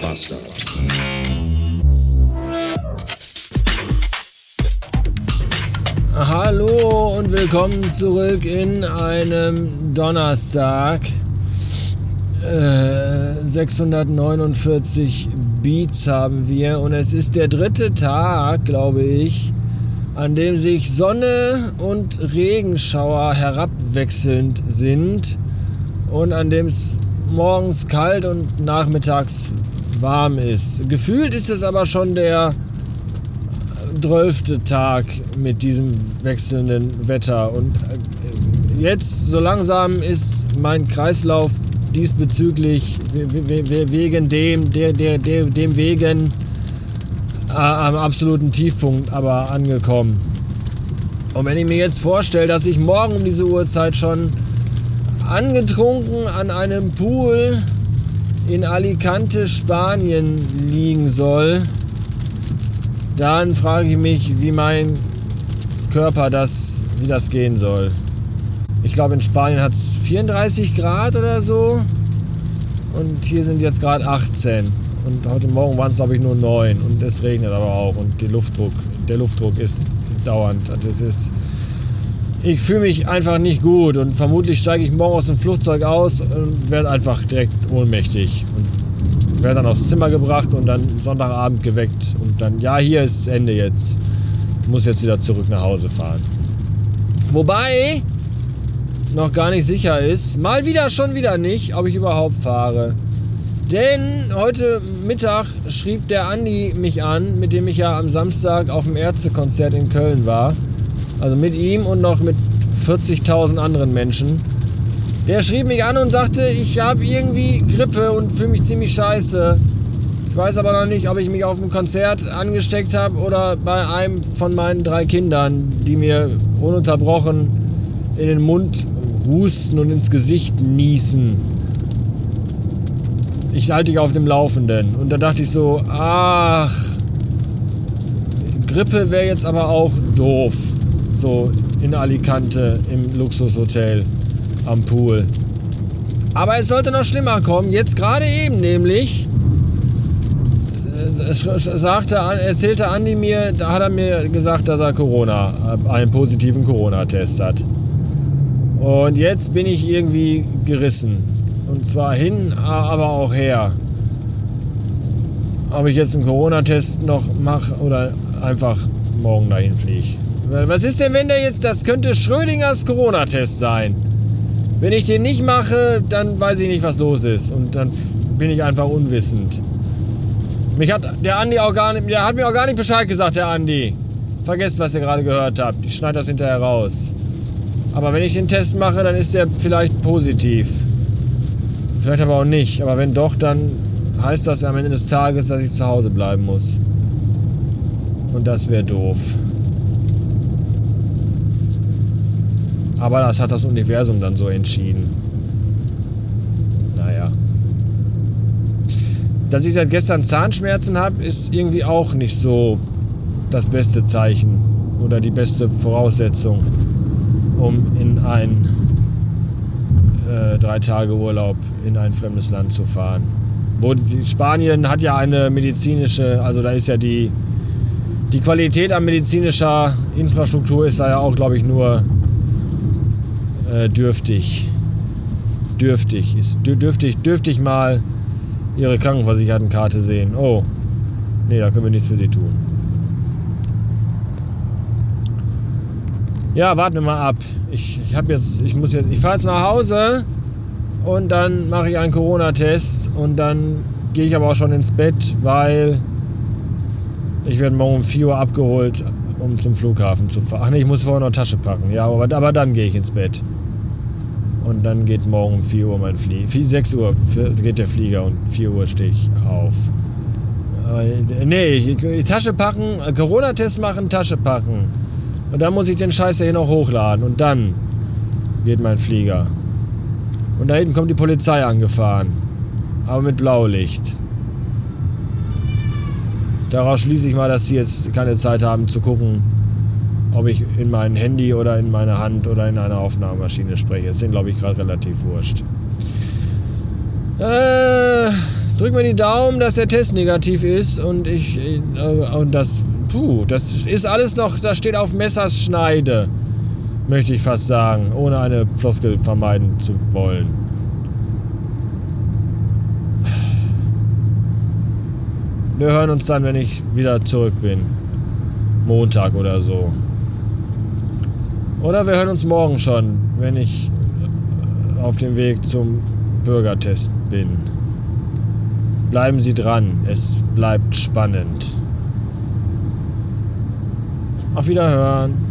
Bastard. Hallo und willkommen zurück in einem Donnerstag. Äh, 649 Beats haben wir und es ist der dritte Tag, glaube ich, an dem sich Sonne und Regenschauer herabwechselnd sind und an dem es morgens kalt und nachmittags warm ist. Gefühlt ist es aber schon der zwölfte Tag mit diesem wechselnden Wetter und äh, jetzt so langsam ist mein Kreislauf diesbezüglich wegen dem, der, der, der, dem wegen äh, am absoluten Tiefpunkt aber angekommen. Und wenn ich mir jetzt vorstelle, dass ich morgen um diese Uhrzeit schon angetrunken an einem Pool in Alicante, Spanien liegen soll, dann frage ich mich, wie mein Körper das, wie das gehen soll. Ich glaube, in Spanien hat es 34 Grad oder so. Und hier sind jetzt gerade 18. Und heute Morgen waren es, glaube ich, nur 9. Und es regnet aber auch. Und der Luftdruck, der Luftdruck ist dauernd. Also es ist, ich fühle mich einfach nicht gut. Und vermutlich steige ich morgen aus dem Flugzeug aus und werde einfach direkt ohnmächtig. Und werde dann aufs Zimmer gebracht und dann Sonntagabend geweckt. Und dann, ja, hier ist Ende jetzt. Ich muss jetzt wieder zurück nach Hause fahren. Wobei noch gar nicht sicher ist, mal wieder schon wieder nicht, ob ich überhaupt fahre. Denn heute Mittag schrieb der Andi mich an, mit dem ich ja am Samstag auf dem Ärztekonzert in Köln war. Also mit ihm und noch mit 40.000 anderen Menschen. Der schrieb mich an und sagte, ich habe irgendwie Grippe und fühle mich ziemlich scheiße. Ich weiß aber noch nicht, ob ich mich auf dem Konzert angesteckt habe oder bei einem von meinen drei Kindern, die mir ununterbrochen in den Mund husten und ins Gesicht niesen. Ich halte dich auf dem Laufenden. Und da dachte ich so, ach, Grippe wäre jetzt aber auch doof. So in Alicante im Luxushotel am Pool. Aber es sollte noch schlimmer kommen. Jetzt gerade eben nämlich sagte, erzählte Andi mir, da hat er mir gesagt, dass er Corona, einen positiven Corona-Test hat. Und jetzt bin ich irgendwie gerissen. Und zwar hin, aber auch her. Ob ich jetzt einen Corona-Test noch mache oder einfach morgen dahin fliege. Was ist denn, wenn der jetzt, das könnte Schrödingers Corona-Test sein. Wenn ich den nicht mache, dann weiß ich nicht, was los ist. Und dann bin ich einfach unwissend. Mich hat der Andi auch gar nicht, der hat mir auch gar nicht Bescheid gesagt, der Andi. Vergesst, was ihr gerade gehört habt. Ich schneide das hinterher raus. Aber wenn ich den Test mache, dann ist der vielleicht positiv. Vielleicht aber auch nicht. Aber wenn doch, dann heißt das am Ende des Tages, dass ich zu Hause bleiben muss. Und das wäre doof. Aber das hat das Universum dann so entschieden. Naja. Dass ich seit gestern Zahnschmerzen habe, ist irgendwie auch nicht so das beste Zeichen oder die beste Voraussetzung um in ein äh, drei Tage Urlaub in ein fremdes Land zu fahren. Wo die, Spanien hat ja eine medizinische, also da ist ja die, die Qualität an medizinischer Infrastruktur ist da ja auch, glaube ich, nur äh, dürftig. Dürftig. Ist dürftig, dürftig mal ihre Krankenversichertenkarte sehen. Oh, nee, da können wir nichts für sie tun. Ja, warten wir mal ab. Ich, ich habe jetzt, ich muss jetzt, ich fahre jetzt nach Hause und dann mache ich einen Corona-Test und dann gehe ich aber auch schon ins Bett, weil ich werde morgen um 4 Uhr abgeholt, um zum Flughafen zu fahren. Ach nee, ich muss vorher noch Tasche packen. Ja, aber, aber dann gehe ich ins Bett. Und dann geht morgen um 4 Uhr mein Flieger. 6 Uhr geht der Flieger und 4 Uhr stehe ich auf. Äh, nee, Tasche packen, Corona-Test machen, Tasche packen. Und dann muss ich den Scheiß hier noch hochladen und dann geht mein Flieger. Und da hinten kommt die Polizei angefahren. Aber mit Blaulicht. Daraus schließe ich mal, dass sie jetzt keine Zeit haben zu gucken, ob ich in mein Handy oder in meine Hand oder in einer Aufnahmemaschine spreche. Das sind, glaube ich, gerade relativ wurscht. Äh, Drück mir die Daumen, dass der Test negativ ist und ich. Äh, und das. Puh, das ist alles noch. Das steht auf Messers Schneide. Möchte ich fast sagen, ohne eine Floskel vermeiden zu wollen. Wir hören uns dann, wenn ich wieder zurück bin. Montag oder so. Oder wir hören uns morgen schon, wenn ich auf dem Weg zum Bürgertest bin. Bleiben Sie dran, es bleibt spannend. Auf Wiederhören.